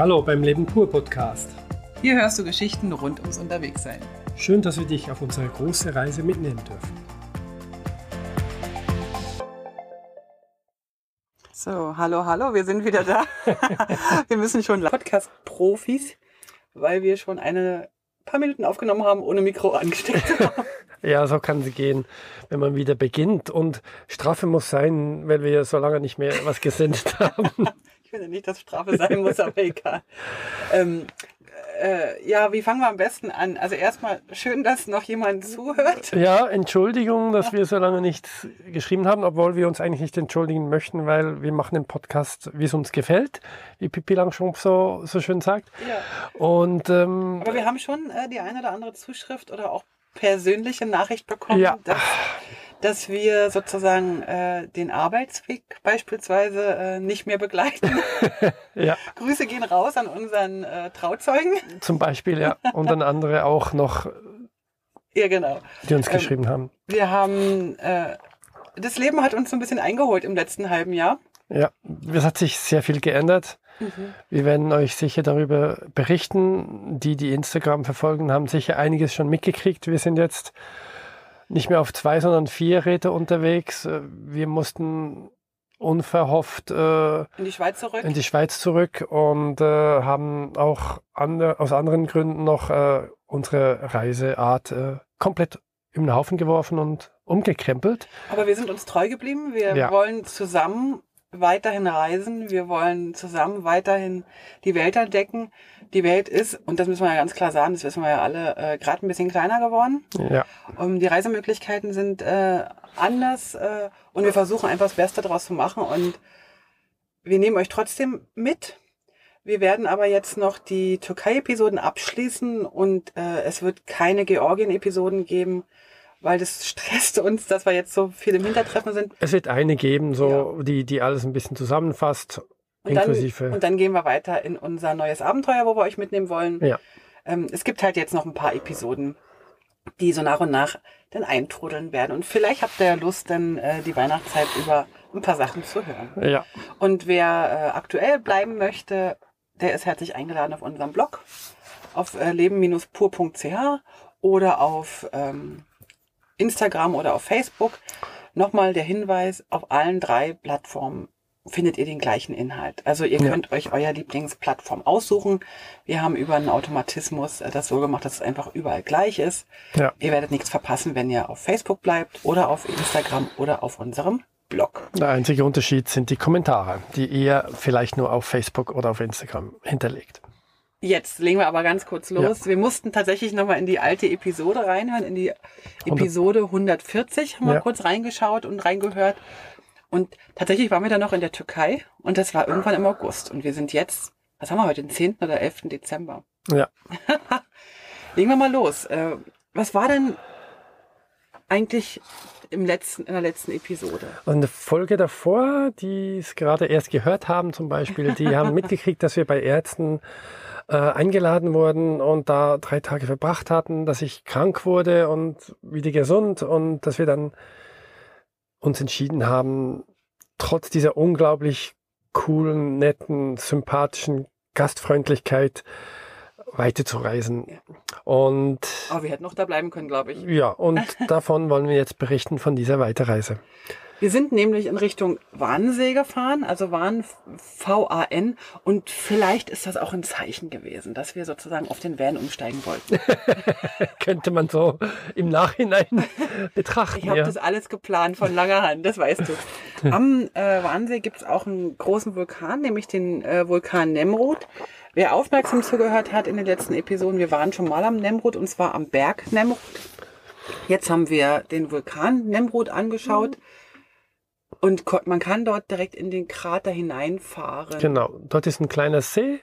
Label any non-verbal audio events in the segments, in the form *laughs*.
Hallo beim Leben pur Podcast. Hier hörst du Geschichten rund ums Unterwegssein. Schön, dass wir dich auf unsere große Reise mitnehmen dürfen. So, hallo, hallo, wir sind wieder da. *laughs* wir müssen schon Podcast-Profis, weil wir schon eine paar Minuten aufgenommen haben, ohne Mikro angesteckt haben. *laughs* Ja, so kann es gehen, wenn man wieder beginnt. Und Strafe muss sein, weil wir so lange nicht mehr was gesendet *laughs* haben. Ich finde nicht, dass Strafe sein muss, aber egal. *laughs* Ähm, äh, ja, wie fangen wir am besten an? Also erstmal schön, dass noch jemand zuhört. Ja, Entschuldigung, dass wir so lange nicht geschrieben haben, obwohl wir uns eigentlich nicht entschuldigen möchten, weil wir machen den Podcast, wie es uns gefällt, wie Pippi Langstrumpf so, so schön sagt. Ja. Und, ähm, Aber wir haben schon äh, die eine oder andere Zuschrift oder auch persönliche Nachricht bekommen, Ja. dass, dass wir sozusagen äh, den Arbeitsweg beispielsweise äh, nicht mehr begleiten. *laughs* ja, Grüße gehen raus an unseren äh, Trauzeugen. zum Beispiel, ja. Und dann andere auch noch, Ja, genau. die uns Ähm, geschrieben haben. Wir haben, äh, das Leben hat uns so ein bisschen eingeholt im letzten halben Jahr. Ja, es hat sich sehr viel geändert. Wir werden euch sicher darüber berichten. Die, die Instagram verfolgen, haben sicher einiges schon mitgekriegt. Wir sind jetzt nicht mehr auf zwei, sondern vier Räder unterwegs. Äh, Wir mussten unverhofft äh, In die Schweiz zurück. in die Schweiz zurück und äh, haben auch ande, aus anderen Gründen noch äh, unsere Reiseart äh, komplett den Haufen geworfen und umgekrempelt. Aber wir sind uns treu geblieben. Wir Ja. wollen zusammen weiterhin reisen. Wir wollen zusammen weiterhin die Welt entdecken. Die Welt ist, und das müssen wir ja ganz klar sagen, das wissen wir ja alle, äh, gerade ein bisschen kleiner geworden. Ja, Um, die Reisemöglichkeiten sind äh, anders äh, und wir versuchen einfach das Beste daraus zu machen. Und wir nehmen euch trotzdem mit. Wir werden aber jetzt noch die Türkei-Episoden abschließen und äh, es wird keine Georgien-Episoden geben, weil das stresst uns, dass wir jetzt so viel im Hintertreffen sind. es wird eine geben, so die, die alles ein bisschen zusammenfasst, Und dann, inklusive. und dann gehen wir weiter in unser neues Abenteuer, wo wir euch mitnehmen wollen. Ja. Ähm, es gibt halt jetzt noch ein paar Episoden, die so nach und nach dann eintrudeln werden. Und vielleicht habt ihr ja Lust, dann äh, die Weihnachtszeit über ein paar Sachen zu hören. ja, Und wer äh, aktuell bleiben möchte, der ist herzlich eingeladen auf unserem Blog auf äh, leben-pur.ch oder auf ähm, Instagram oder auf Facebook. Nochmal der Hinweis, auf allen drei Plattformen findet ihr den gleichen Inhalt. Also ihr Ja. könnt euch euer Lieblingsplattform aussuchen. Wir haben über einen Automatismus äh, das so gemacht, dass es einfach überall gleich ist. ja. Ihr werdet nichts verpassen, wenn ihr auf Facebook bleibt oder auf Instagram oder auf unserem Blog. Der einzige Unterschied sind die Kommentare, die ihr vielleicht nur auf Facebook oder auf Instagram hinterlegt. Jetzt legen wir aber ganz kurz los. Wir mussten tatsächlich nochmal in die alte Episode reinhören, in die Episode 140 haben wir Ja. kurz reingeschaut und reingehört. Und tatsächlich waren wir dann noch in der Türkei und das war irgendwann im August. Und wir sind jetzt, was haben wir heute, den 10. oder 11. Dezember. Ja, *laughs* Legen wir mal los. Äh, Was war denn eigentlich im letzten, in der letzten Episode? und eine Folge davor, die es gerade erst gehört haben zum Beispiel, die haben *laughs* mitgekriegt, dass wir bei Ärzten äh, eingeladen wurden und da drei Tage verbracht hatten, dass ich krank wurde und wieder gesund und dass wir dann uns entschieden haben, trotz dieser unglaublich coolen, netten, sympathischen Gastfreundlichkeit weiterzureisen. Und Oh, wir hätten noch da bleiben können, glaube ich. ja, und *laughs* davon wollen wir jetzt berichten von dieser Weiterreise. Wir sind nämlich in Richtung Warnsee gefahren, also Warn V-A-N. Und vielleicht ist das auch ein Zeichen gewesen, dass wir sozusagen auf den Van umsteigen wollten. *laughs* Könnte man so im Nachhinein *laughs* betrachten. Ich habe ja. das alles geplant von langer Hand, das weißt du. Am äh, Warnsee gibt es auch einen großen Vulkan, nämlich den äh, Vulkan Nemrut. Wer aufmerksam zugehört hat in den letzten Episoden, wir waren schon mal am Nemrut und zwar am Berg Nemrut. Jetzt haben wir den Vulkan Nemrut angeschaut. Und man kann dort direkt in den Krater hineinfahren. Genau, dort ist ein kleiner See,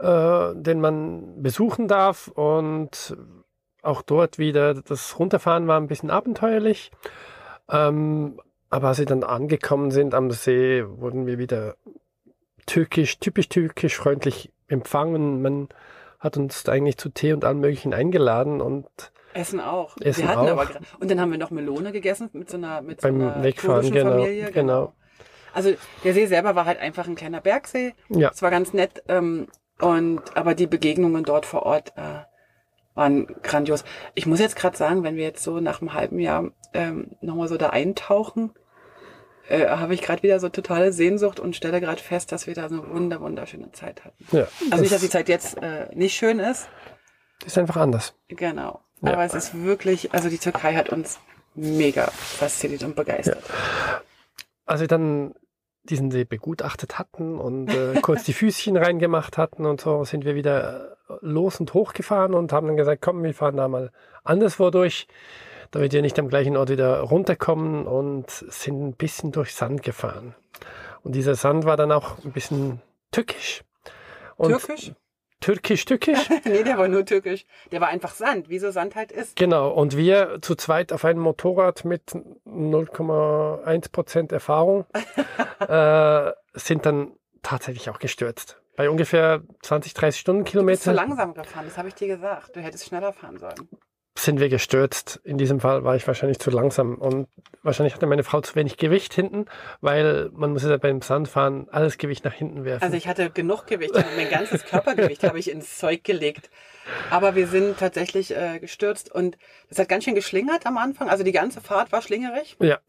äh, den man besuchen darf und auch dort wieder das Runterfahren war ein bisschen abenteuerlich. Ähm, aber als wir dann angekommen sind am See, wurden wir wieder türkisch, typisch türkisch freundlich empfangen. Man hat uns eigentlich zu Tee und allem Möglichen eingeladen und Essen auch. Essen wir hatten auch. aber und dann haben wir noch Melone gegessen mit so einer mit so Beim einer Wegfahren, genau, Familie. genau. Also der See selber war halt einfach ein kleiner Bergsee. ja, Es war ganz nett. Ähm, Und aber die Begegnungen dort vor Ort äh, waren grandios. Ich muss jetzt gerade sagen, wenn wir jetzt so nach einem halben Jahr ähm, nochmal so da eintauchen, äh, habe ich gerade wieder so totale Sehnsucht und stelle gerade fest, dass wir da so eine wunder wunderschöne Zeit hatten. Ja, Also nicht, dass die Zeit jetzt äh, nicht schön ist, ist einfach anders. genau. Ja. Aber es ist wirklich, also die Türkei hat uns mega fasziniert und begeistert. Als wir dann diesen See begutachtet hatten und äh, *laughs* kurz die Füßchen reingemacht hatten und so, sind wir wieder los und hochgefahren und haben dann gesagt, komm, wir fahren da mal anderswo durch, damit wir nicht am gleichen Ort wieder runterkommen und sind ein bisschen durch Sand gefahren. Und dieser Sand war dann auch ein bisschen tückisch. Und Türkisch? Türkisch, türkisch. *laughs* nee, der war nur türkisch. Der war einfach Sand, wie so Sand halt ist. Genau, und wir zu zweit auf einem Motorrad mit 0,1% Erfahrung *laughs* äh, sind dann tatsächlich auch gestürzt. Bei ungefähr 20, 30 Du bist zu Stundenkilometer langsam gefahren, das habe ich dir gesagt. Du hättest schneller fahren sollen. Sind wir gestürzt. In diesem Fall war ich wahrscheinlich zu langsam und wahrscheinlich hatte meine Frau zu wenig Gewicht hinten, weil man muss ja beim Sandfahren alles Gewicht nach hinten werfen. Also ich hatte genug Gewicht, mein ganzes Körpergewicht habe ich ins Zeug gelegt. Aber wir sind tatsächlich äh, gestürzt und es hat ganz schön geschlingert am Anfang. Also die ganze Fahrt war schlingerig ja,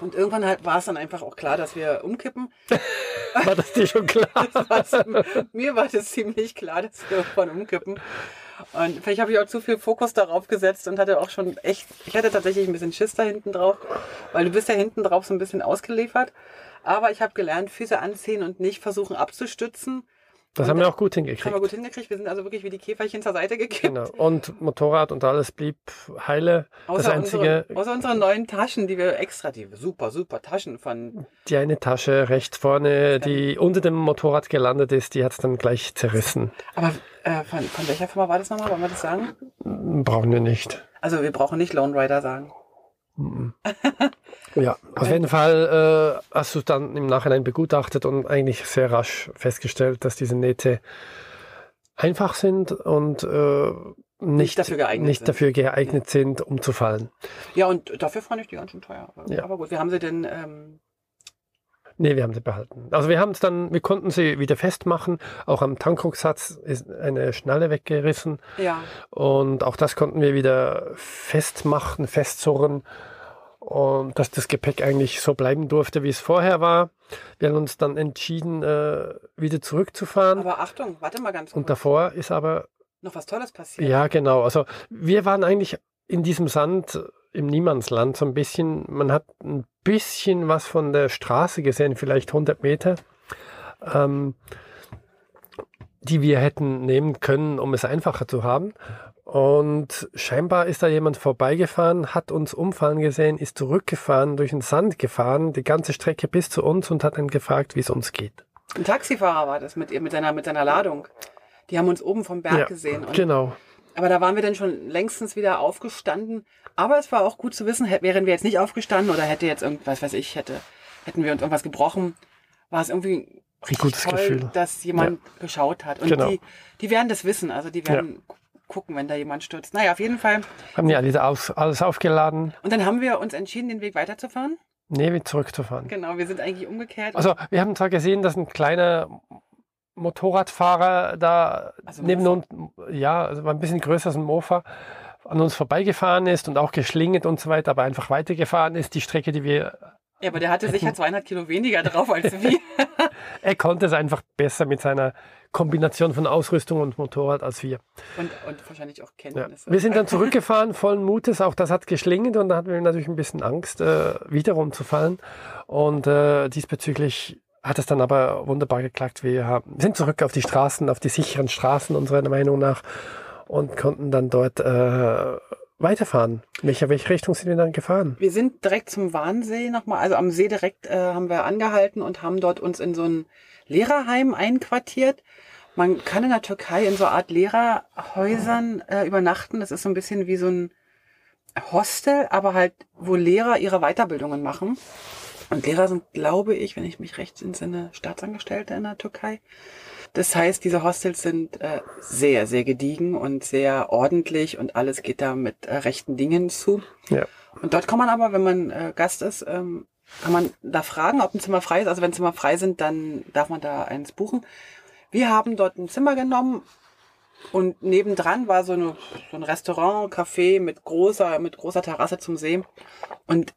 und irgendwann halt war es dann einfach auch klar, dass wir umkippen. *laughs* war das dir schon klar? *laughs* Das war, mir war das ziemlich klar, dass wir irgendwann umkippen. Und vielleicht habe ich auch zu viel Fokus darauf gesetzt und hatte auch schon echt, ich hatte tatsächlich ein bisschen Schiss da hinten drauf, weil du bist ja hinten drauf so ein bisschen ausgeliefert. Aber ich habe gelernt, Füße anziehen und nicht versuchen abzustützen. Das haben wir auch gut Haben wir hingekriegt. gut hingekriegt. Wir sind also wirklich wie die Käferchen zur Seite gekippt. Genau. Und Motorrad und alles blieb heile. Das Außer, einzige, unsere, außer unsere neuen Taschen, die wir extra, die super, super Taschen von. die eine Tasche rechts vorne, die unter dem Motorrad gelandet ist, die hat es dann gleich zerrissen. Aber äh, von, von welcher Firma war das nochmal? Wollen wir das sagen? Brauchen wir nicht. Also wir brauchen nicht Lone Rider sagen. *laughs* Ja, auf jeden Fall äh, hast du dann im Nachhinein begutachtet und eigentlich sehr rasch festgestellt, dass diese Nähte einfach sind und äh, nicht, dafür geeignet nicht sind. dafür geeignet sind, umzufallen. Ja, und dafür fand ich die ganz schön teuer. Aber, Ja. aber gut, wir haben sie denn. Ähm, Nee, wir haben sie behalten. Also wir haben es dann, wir konnten sie wieder festmachen. Auch am Tankrucksatz ist eine Schnalle weggerissen. ja, Und auch das konnten wir wieder festmachen, festzurren. Und dass das Gepäck eigentlich so bleiben durfte, wie es vorher war. Wir haben uns dann entschieden, äh, wieder zurückzufahren. aber Achtung, warte mal ganz kurz. Und davor ist aber, Noch was Tolles passiert. ja genau, also wir waren eigentlich in diesem Sand im Niemandsland so ein bisschen. Man hat ein bisschen was von der Straße gesehen, vielleicht 100 Meter, ähm, die wir hätten nehmen können, um es einfacher zu haben. Und scheinbar ist da jemand vorbeigefahren, hat uns umfallen gesehen, ist zurückgefahren, durch den Sand gefahren, die ganze Strecke bis zu uns und hat dann gefragt, wie es uns geht. Ein Taxifahrer war das mit, ihr- mit, seiner, mit seiner Ladung. Die haben uns oben vom Berg Ja, gesehen. Und, Genau. Aber da waren wir dann schon längstens wieder aufgestanden. Aber es war auch gut zu wissen, wären wir jetzt nicht aufgestanden oder hätte jetzt irgendwas, weiß ich, hätte, hätten wir uns irgendwas gebrochen, war es irgendwie Ein gutes toll, Gefühl. dass jemand geschaut hat. Und Genau. die, die werden das wissen. Also die werden gu- gucken, wenn da jemand stürzt. Naja, auf jeden Fall. Haben ja alles, aus, alles aufgeladen, Und dann haben wir uns entschieden, den Weg weiterzufahren. nee, zurückzufahren. Genau, wir sind eigentlich umgekehrt. Also wir haben zwar gesehen, dass ein kleiner Motorradfahrer da Also neben uns, ja, also war ein bisschen größer als ein Mofa, an uns vorbeigefahren ist und auch geschlingelt und so weiter, aber einfach weitergefahren ist, die Strecke, die wir, ja, aber der hatte sicher 200 Kilo weniger drauf als wir. *laughs* er konnte es einfach besser mit seiner Kombination von Ausrüstung und Motorrad als wir. Und, und wahrscheinlich auch Ja. Kenntnisse. Wir sind dann zurückgefahren, vollen Mutes, auch das hat geschlingelt und da hatten wir natürlich ein bisschen Angst, äh, wieder rumzufallen und äh, diesbezüglich hat es dann aber wunderbar geklappt. Wir sind zurück auf die Straßen, auf die sicheren Straßen unserer Meinung nach und konnten dann dort äh, weiterfahren. Welche, welche Richtung sind wir dann gefahren? Wir sind direkt zum Warnsee nochmal, also am See direkt äh, haben wir angehalten und haben dort uns in so ein Lehrerheim einquartiert. Man kann in der Türkei in so Art Lehrerhäusern äh, übernachten. Das ist so ein bisschen wie so ein Hostel, aber halt, wo Lehrer ihre Weiterbildungen machen. Und Lehrer sind, glaube ich, wenn ich mich recht entsinne, Staatsangestellte in der Türkei. Das heißt, diese Hostels sind äh, sehr, sehr gediegen und sehr ordentlich und alles geht da mit äh, rechten Dingen zu. Ja. Und dort kann man aber, wenn man äh, Gast ist, ähm, kann man da fragen, ob ein Zimmer frei ist. Also wenn Zimmer frei sind, dann darf man da eins buchen. Wir haben dort ein Zimmer genommen und nebendran war so, eine, so ein Restaurant, Café mit großer, mit großer Terrasse zum See. Und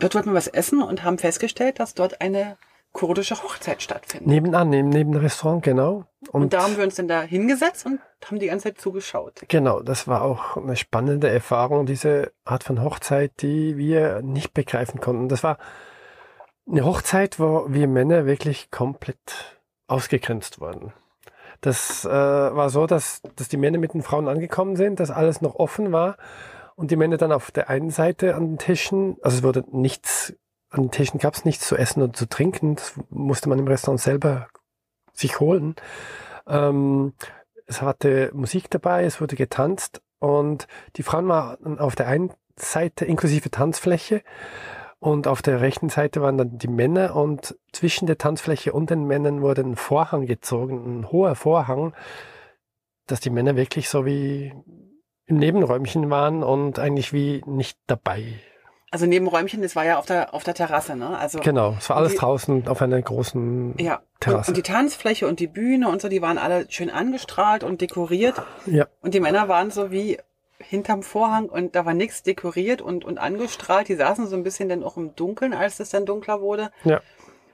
dort wollten wir was essen und haben festgestellt, dass dort eine kurdische Hochzeit stattfindet. Nebenan, neben, neben dem Restaurant, genau. Und, und da haben wir uns dann da hingesetzt und haben die ganze Zeit zugeschaut. Genau, das war auch eine spannende Erfahrung, diese Art von Hochzeit, die wir nicht begreifen konnten. Das war eine Hochzeit, wo wir Männer wirklich komplett ausgegrenzt wurden. Das äh, war so, dass, dass die Männer mit den Frauen angekommen sind, dass alles noch offen war und die Männer dann auf der einen Seite an den Tischen, also es wurde nichts, an den Tischen gab es nichts zu essen und zu trinken, das musste man im Restaurant selber sich holen. Ähm, es hatte Musik dabei, es wurde getanzt. Und die Frauen waren auf der einen Seite inklusive Tanzfläche und auf der rechten Seite waren dann die Männer. Und zwischen der Tanzfläche und den Männern wurde ein Vorhang gezogen, ein hoher Vorhang, dass die Männer wirklich so wie im Nebenräumchen waren und eigentlich wie nicht dabei. Also Nebenräumchen, das war ja auf der auf der Terrasse, ne? Also genau, es war alles die, draußen auf einer großen ja, Terrasse. Und, und, die Tanzfläche und die Bühne und so, die waren alle schön angestrahlt und dekoriert. Ja. Und die Männer waren so wie hinterm Vorhang und da war nichts dekoriert und, und angestrahlt. Die saßen so ein bisschen dann auch im Dunkeln, als es dann dunkler wurde. Ja.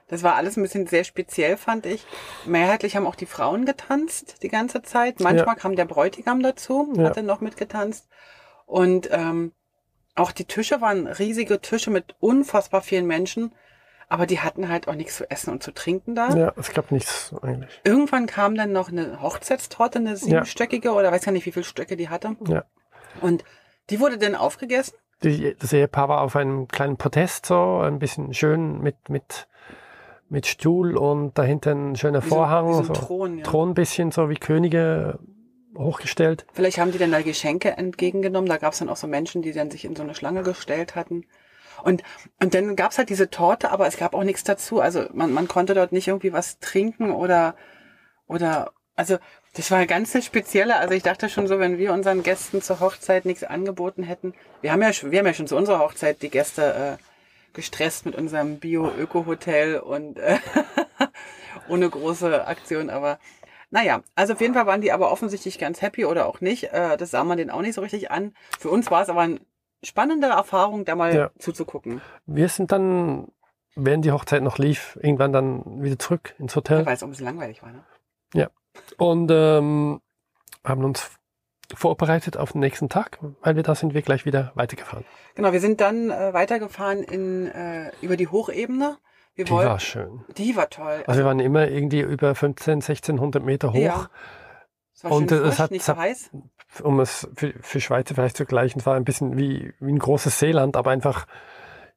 Das war alles ein bisschen sehr speziell, fand ich. Mehrheitlich haben auch die Frauen getanzt die ganze Zeit. Manchmal ja. kam der Bräutigam dazu, ja. hat dann noch mitgetanzt. Und ähm, auch die Tische waren riesige Tische mit unfassbar vielen Menschen. Aber die hatten halt auch nichts zu essen und zu trinken da. Ja, es gab nichts eigentlich. Irgendwann kam dann noch eine Hochzeitstorte, eine siebenstöckige ja. oder weiß ja nicht, wie viele Stöcke die hatte. Ja. Und die wurde dann aufgegessen? Die, das Ehepaar war auf einem kleinen Protest so, ein bisschen schön mit, mit, mit Stuhl und dahinter ein schöner wie Vorhang. So, so Thron, ja. Thron bisschen so wie Könige hochgestellt. Vielleicht haben die dann da Geschenke entgegengenommen. Da gab es dann auch so Menschen, die dann sich in so eine Schlange gestellt hatten. Und, und dann gab es halt diese Torte, aber es gab auch nichts dazu. Also man, man konnte dort nicht irgendwie was trinken oder, oder also das war ganz spezielle. Also ich dachte schon so, wenn wir unseren Gästen zur Hochzeit nichts angeboten hätten. Wir haben ja, wir haben ja schon zu unserer Hochzeit die Gäste äh, gestresst mit unserem Bio-Öko-Hotel und äh, *laughs* ohne große Aktion. Aber naja, also auf jeden Fall waren die aber offensichtlich ganz happy oder auch nicht. Äh, das sah man denen auch nicht so richtig an. Für uns war es aber eine spannende Erfahrung, da mal ja. zuzugucken. Wir sind dann, während die Hochzeit noch lief, irgendwann dann wieder zurück ins Hotel. Ja, weil es ein bisschen langweilig war, ne? Ja. Und ähm, haben uns vorbereitet auf den nächsten Tag, weil wir da sind wir gleich wieder weitergefahren. Genau, wir sind dann äh, weitergefahren in, äh, über die Hochebene. Wir die wollten, war schön. Die war toll. Also wir waren immer irgendwie über 15, 1600 Meter hoch. Ja. Es war und es hat, nicht so heiß. um es für, für Schweizer vielleicht zu gleichen, es war ein bisschen wie, wie ein großes Seeland, aber einfach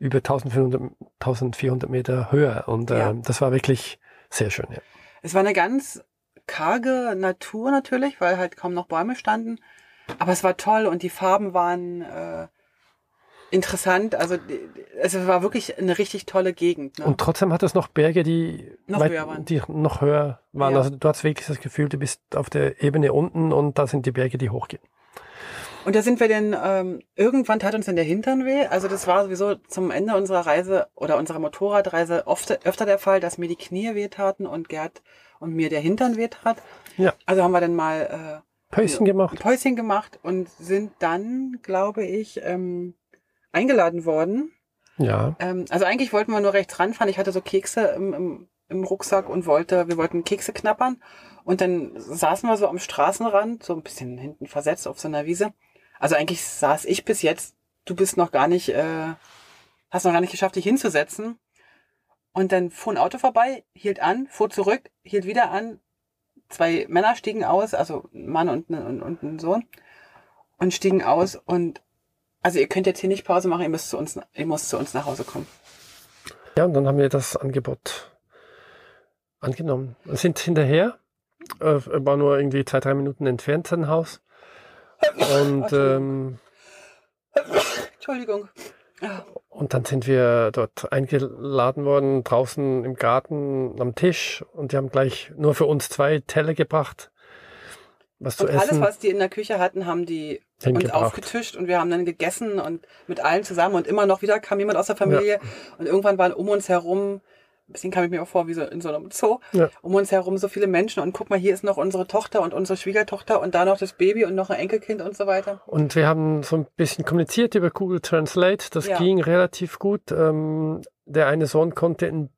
über 1400, 1400 Meter höher. Und ja. äh, das war wirklich sehr schön. Ja. Es war eine ganz karge Natur natürlich, weil halt kaum noch Bäume standen. Aber es war toll und die Farben waren äh, interessant. Also es war wirklich eine richtig tolle Gegend. Ne? Und trotzdem hat es noch Berge, die noch weit, höher waren. Die noch höher waren. Ja. Also du hast wirklich das Gefühl, du bist auf der Ebene unten und da sind die Berge, die hochgehen. Und da sind wir dann, ähm, irgendwann tat uns dann der Hintern weh. Also das war sowieso zum Ende unserer Reise oder unserer Motorradreise oft, öfter der Fall, dass mir die Knie wehtaten und Gerd und mir der Hintern wehtat. Ja. Also haben wir dann mal äh, Päuschen gemacht. Päuschen gemacht und sind dann, glaube ich, ähm, eingeladen worden. Ja. Ähm, also eigentlich wollten wir nur rechts ranfahren. Ich hatte so Kekse im, im, im Rucksack und wollte, wir wollten Kekse knappern. Und dann saßen wir so am Straßenrand, so ein bisschen hinten versetzt auf so einer Wiese. Also eigentlich saß ich bis jetzt, du bist noch gar nicht, äh, hast noch gar nicht geschafft, dich hinzusetzen. Und dann fuhr ein Auto vorbei, hielt an, fuhr zurück, hielt wieder an. Zwei Männer stiegen aus, also ein Mann und, und, und ein Sohn, und stiegen aus. Und also ihr könnt jetzt hier nicht Pause machen, ihr müsst zu uns, ihr müsst zu uns nach Hause kommen. Ja, und dann haben wir das Angebot angenommen und sind hinterher. Äh, war nur irgendwie zwei, drei Minuten entfernt sein Haus. Und ähm, Entschuldigung. Und dann sind wir dort eingeladen worden, draußen im Garten am Tisch. Und die haben gleich nur für uns zwei Teller gebracht. Was und zu essen. alles, was die in der Küche hatten, haben die uns aufgetischt und wir haben dann gegessen und mit allen zusammen und immer noch wieder kam jemand aus der Familie ja. und irgendwann waren um uns herum ein bisschen kam ich mir auch vor wie so in so einem Zoo. Ja. Um uns herum so viele Menschen und guck mal, hier ist noch unsere Tochter und unsere Schwiegertochter und da noch das Baby und noch ein Enkelkind und so weiter. Und wir haben so ein bisschen kommuniziert über Google Translate. Das Ja. ging relativ gut. Ähm, der eine Sohn konnte in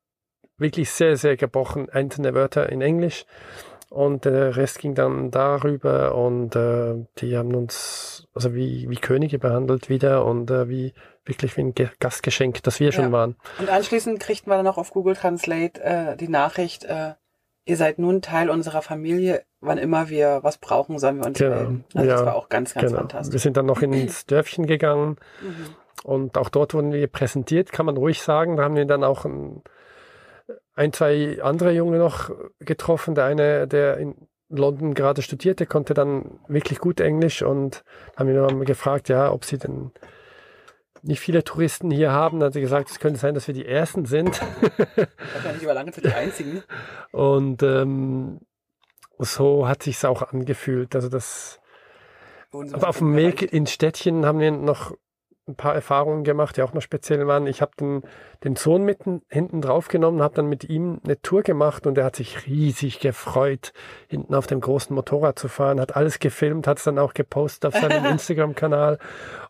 wirklich sehr, sehr gebrochen einzelne Wörter in Englisch. Und der Rest ging dann darüber und äh, die haben uns also wie, wie Könige behandelt wieder und äh, wie wirklich wie ein Ge Gastgeschenk, das wir schon Ja. waren. Und anschließend kriegten wir dann noch auf Google Translate äh, die Nachricht, äh, ihr seid nun Teil unserer Familie, wann immer wir was brauchen, sollen wir uns Genau. melden. Also das Ja, war auch ganz, ganz Genau. Wir fantastisch. sind dann noch ins *clears throat* Dörfchen gegangen Mhm. Und auch dort wurden wir präsentiert, kann man ruhig sagen. Da haben wir dann auch ein, ein zwei andere Junge noch getroffen. Der eine, der in London gerade studierte, konnte dann wirklich gut Englisch und haben ihn dann gefragt, ja, ob sie denn nicht viele Touristen hier haben. Dann hat sie gesagt, es könnte sein, dass wir die Ersten sind. Wahrscheinlich über lange Zeit die einzigen. *laughs* Und ähm, so hat sich's auch angefühlt. Also das Aber auf dem. Weg ins Städtchen haben wir noch ein paar Erfahrungen gemacht, die auch noch speziell waren. Ich habe den, den Sohn mitten hinten drauf genommen, habe dann mit ihm eine Tour gemacht und er hat sich riesig gefreut, hinten auf dem großen Motorrad zu fahren, hat alles gefilmt, hat es dann auch gepostet auf seinem *laughs* Instagram-Kanal.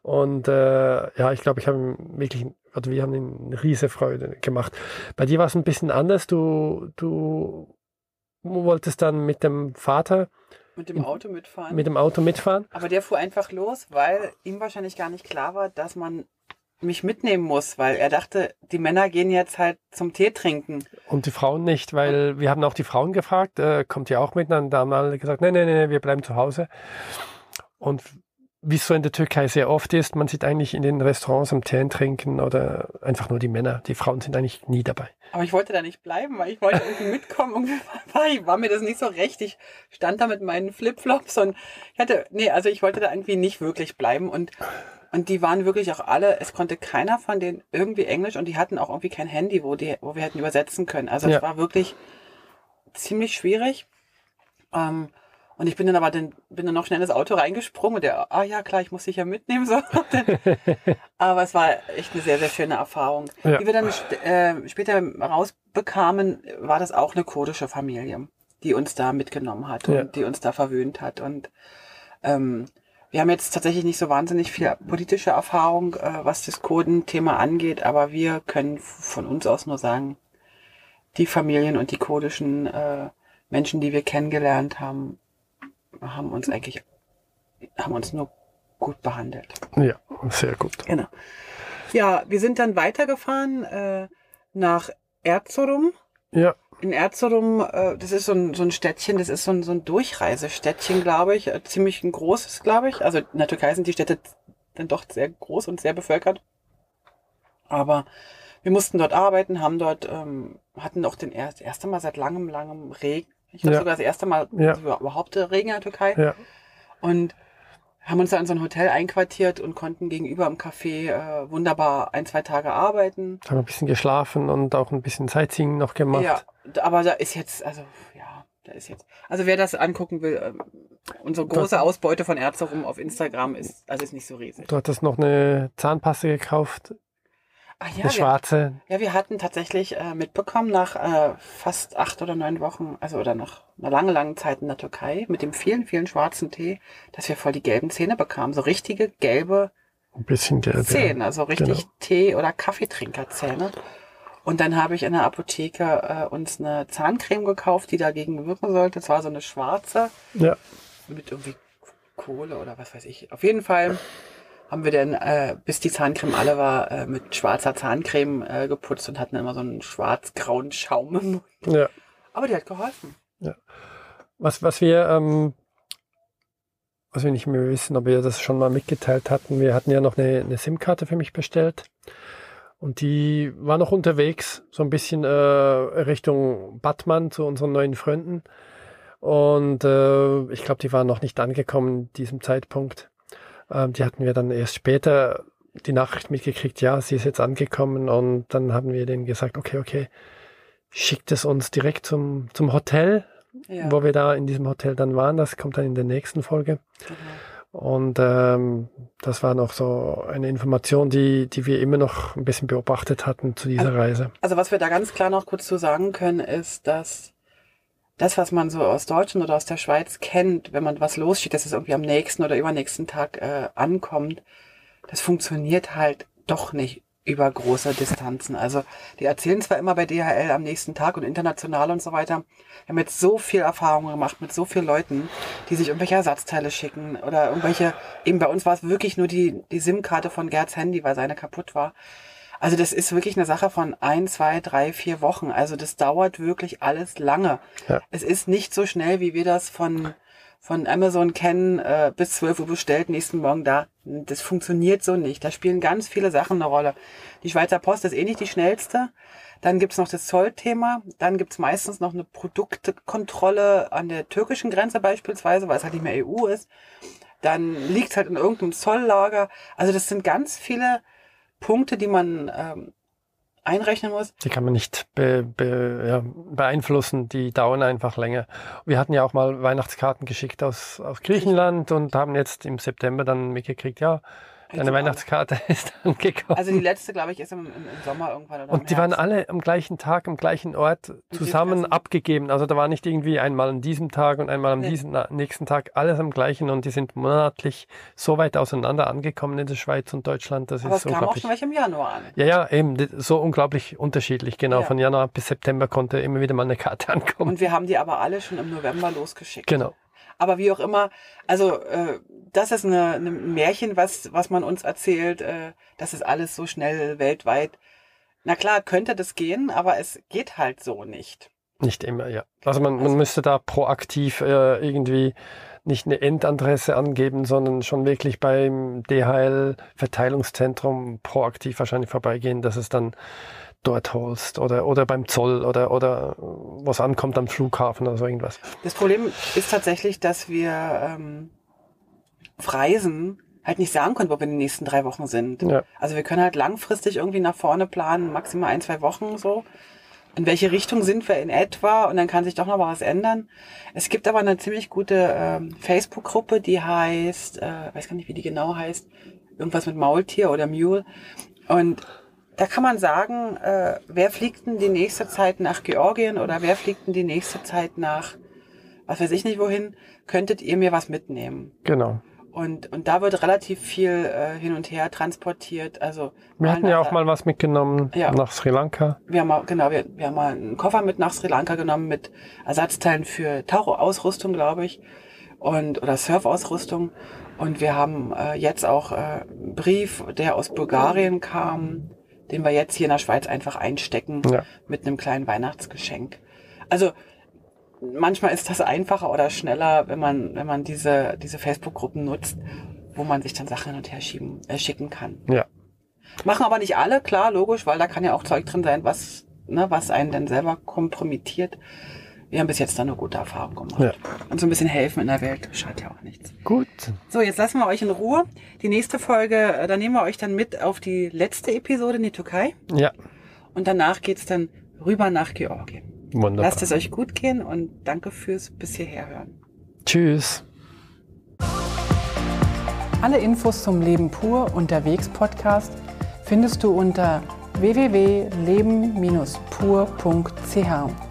Und äh, ja, ich glaube, ich habe wirklich, also wir haben ihm eine riese Freude gemacht. Bei dir war es ein bisschen anders. Du, du wolltest dann mit dem Vater mit dem Auto mitfahren. mit dem Auto mitfahren. Aber der fuhr einfach los, weil ihm wahrscheinlich gar nicht klar war, dass man mich mitnehmen muss, weil er dachte, die Männer gehen jetzt halt zum Tee trinken. Und die Frauen nicht, weil wir haben auch die Frauen gefragt, äh, kommt ihr auch mit? Und dann haben alle gesagt, nein, nein, nein, wir bleiben zu Hause. Und wie es so in der Türkei sehr oft ist, man sieht eigentlich in den Restaurants am Tee trinken oder einfach nur die Männer. Die Frauen sind eigentlich nie dabei. Aber ich wollte da nicht bleiben, weil ich wollte irgendwie mitkommen. Irgendwie *laughs* war, ich- war mir das nicht so recht. Ich stand da mit meinen Flipflops und ich hatte, nee, also ich wollte da irgendwie nicht wirklich bleiben und und die waren wirklich auch alle, es konnte keiner von denen irgendwie Englisch und die hatten auch irgendwie kein Handy, wo die, wo wir hätten übersetzen können. Also es Ja. war wirklich ziemlich schwierig. Ähm, und ich bin dann aber dann, bin dann noch schnell in das Auto reingesprungen und der, ah ja klar, ich muss dich ja mitnehmen. So. *laughs* aber es war echt eine sehr, sehr schöne Erfahrung. Ja. Wie wir dann äh, später rausbekamen, war das auch eine kurdische Familie, die uns da mitgenommen hat Ja. und die uns da verwöhnt hat. Und ähm, wir haben jetzt tatsächlich nicht so wahnsinnig viel politische Erfahrung, äh, was das Kurden-Thema angeht, aber wir können von uns aus nur sagen, die Familien und die kurdischen äh, Menschen, die wir kennengelernt haben, haben uns eigentlich, haben uns nur gut behandelt. Ja, sehr gut. Genau. Ja, wir sind dann weitergefahren äh, nach Erzurum. Ja, In Erzurum, äh, das ist so ein, so ein Städtchen, das ist so ein, so ein Durchreisestädtchen, glaube ich. Äh, ziemlich ein großes, glaube ich. Also in der Türkei sind die Städte dann doch sehr groß und sehr bevölkert. Aber wir mussten dort arbeiten, haben dort, ähm, hatten auch den erst, erste Mal seit langem, langem Regen. Ich glaube Ja. sogar das erste Mal Ja. überhaupt Regen in der Türkei. ja, Und haben uns da in so ein Hotel einquartiert und konnten gegenüber im Café äh, wunderbar ein, zwei Tage arbeiten. haben ein bisschen geschlafen und auch ein bisschen Sightseeing noch gemacht. Ja, aber da ist jetzt, also ja, da ist jetzt. Also wer das angucken will, ähm, unsere große Ausbeute von Erzurum auf Instagram ist, also ist nicht so riesig. Du hattest noch eine Zahnpaste gekauft, Ach ja, eine wir, schwarze. ja, wir hatten tatsächlich äh, mitbekommen nach äh, fast acht oder neun Wochen, also oder nach einer langen, langen Zeit in der Türkei mit dem vielen, vielen schwarzen Tee, dass wir voll die gelben Zähne bekamen. So richtige gelbe Ein bisschen gelb. Zähne, also richtig Genau. Tee- oder Kaffeetrinkerzähne. Und dann habe ich in der Apotheke äh, uns eine Zahncreme gekauft, die dagegen wirken sollte. Es war so eine schwarze Ja, mit irgendwie Kohle oder was weiß ich. Auf jeden Fall haben wir dann, äh, bis die Zahncreme alle war, äh, mit schwarzer Zahncreme äh, geputzt und hatten immer so einen schwarz-grauen Schaum im Mund. ja. Aber die hat geholfen. Was, was wir, ähm, was wir nicht mehr wissen, ob wir das schon mal mitgeteilt hatten, wir hatten ja noch eine, eine SIM-Karte für mich bestellt. Und die war noch unterwegs, so ein bisschen äh, Richtung Batman zu unseren neuen Freunden. Und äh, ich glaube, die waren noch nicht angekommen in diesem Zeitpunkt. Ähm, die hatten wir dann erst später die Nachricht mitgekriegt, ja, sie ist jetzt angekommen. Und dann haben wir denen gesagt, okay, okay, schickt es uns direkt zum, zum Hotel, Ja. wo wir da in diesem Hotel dann waren. Das kommt dann in der nächsten Folge. genau. Und ähm, das war noch so eine Information, die, die wir immer noch ein bisschen beobachtet hatten zu dieser also, Reise. Also was wir da ganz klar noch kurz zu sagen können, ist, dass das, was man so aus Deutschland oder aus der Schweiz kennt, wenn man was losschiebt, dass es irgendwie am nächsten oder übernächsten Tag äh, ankommt, das funktioniert halt doch nicht über große Distanzen. Also die erzählen zwar immer bei DHL am nächsten Tag und international und so weiter. Wir haben jetzt so viel Erfahrung gemacht mit so vielen Leuten, die sich irgendwelche Ersatzteile schicken oder irgendwelche, eben bei uns war es wirklich nur die, die SIM-Karte von Gerds Handy, weil seine kaputt war. Also das ist wirklich eine Sache von ein, zwei, drei, vier Wochen. Also das dauert wirklich alles lange. Ja. Es ist nicht so schnell, wie wir das von von Amazon kennen, äh, bis 12 Uhr bestellt, nächsten Morgen da. Das funktioniert so nicht. Da spielen ganz viele Sachen eine Rolle. Die Schweizer Post ist eh nicht die schnellste. Dann gibt's noch das Zollthema. Dann gibt's meistens noch eine Produktkontrolle an der türkischen Grenze beispielsweise, weil es halt nicht mehr EU ist. Dann liegt's halt in irgendeinem Zolllager. Also das sind ganz viele Punkte, die man ähm, einrechnen muss. Die kann man nicht be, be, ja, beeinflussen, die dauern einfach länger. Wir hatten ja auch mal Weihnachtskarten geschickt aus, aus Griechenland und haben jetzt im September dann mitgekriegt, ja, Deine Weihnachtskarte *laughs* ist angekommen. Also die letzte, glaube ich, ist im, im, Sommer irgendwann. Oder und die waren alle am gleichen Tag, am gleichen Ort zusammen abgegeben. Also da war nicht irgendwie einmal an diesem Tag und einmal am nee. diesen, nächsten Tag, alles am gleichen. Und die sind monatlich so weit auseinander angekommen in der Schweiz und Deutschland. Das Aber ist es kam auch schon welche im Januar an. Ja, ja, eben. So unglaublich unterschiedlich. Genau, ja. von Januar bis September konnte immer wieder mal eine Karte *laughs* ankommen. Und wir haben die aber alle schon im November losgeschickt. Genau. Aber wie auch immer, also äh, das ist eine, eine Märchen, was, was man uns erzählt. Äh, das ist alles so schnell weltweit. Na klar, könnte das gehen, aber es geht halt so nicht. Nicht immer, ja. Also man, man also müsste da proaktiv äh, irgendwie nicht eine Endadresse angeben, sondern schon wirklich beim DHL-Verteilungszentrum proaktiv wahrscheinlich vorbeigehen, dass es dann dort holst oder, oder beim Zoll oder, oder was ankommt am Flughafen oder so irgendwas. Das Problem ist tatsächlich, dass wir ähm, Reisen halt nicht sagen können, wo wir in den nächsten drei Wochen sind. Ja. Also wir können halt langfristig irgendwie nach vorne planen, maximal ein, zwei Wochen so. In welche Richtung sind wir in etwa? Und dann kann sich doch noch was ändern. Es gibt aber eine ziemlich gute ähm, Facebook-Gruppe, die heißt, äh, weiß gar nicht, wie die genau heißt, irgendwas mit Maultier oder Mule. Und da kann man sagen, äh, wer fliegt denn die nächste Zeit nach Georgien oder wer fliegt denn die nächste Zeit nach, was weiß ich nicht wohin, könntet ihr mir was mitnehmen? Genau. Und, und da wird relativ viel äh, hin und her transportiert. Also wir hatten ja auch mal was mitgenommen ja. nach Sri Lanka. Wir haben mal, genau, wir, wir haben mal einen Koffer mit nach Sri Lanka genommen mit Ersatzteilen für Tauchausrüstung, glaube ich, und oder Surfausrüstung. Und wir haben äh, jetzt auch äh, einen Brief, der aus Bulgarien kam, den wir jetzt hier in der Schweiz einfach einstecken ja. mit einem kleinen Weihnachtsgeschenk. Also manchmal ist das einfacher oder schneller, wenn man, wenn man diese, diese Facebook-Gruppen nutzt, wo man sich dann Sachen hin und her schieben, äh, schicken kann. Ja. Machen aber nicht alle, klar, logisch, weil da kann ja auch Zeug drin sein, was, ne, was einen dann selber kompromittiert wir haben bis jetzt da eine gute Erfahrung gemacht. Ja. Und so ein bisschen helfen in der Welt schadet ja auch nichts. Gut. So, jetzt lassen wir euch in Ruhe. Die nächste Folge, äh, da nehmen wir euch dann mit auf die letzte Episode in die Türkei. Ja. Und danach geht's dann rüber nach Georgien. Wunderbar. Lasst es euch gut gehen und danke fürs bis hierher hören. Tschüss. Alle Infos zum Leben pur unterwegs Podcast findest du unter www.leben-pur.ch.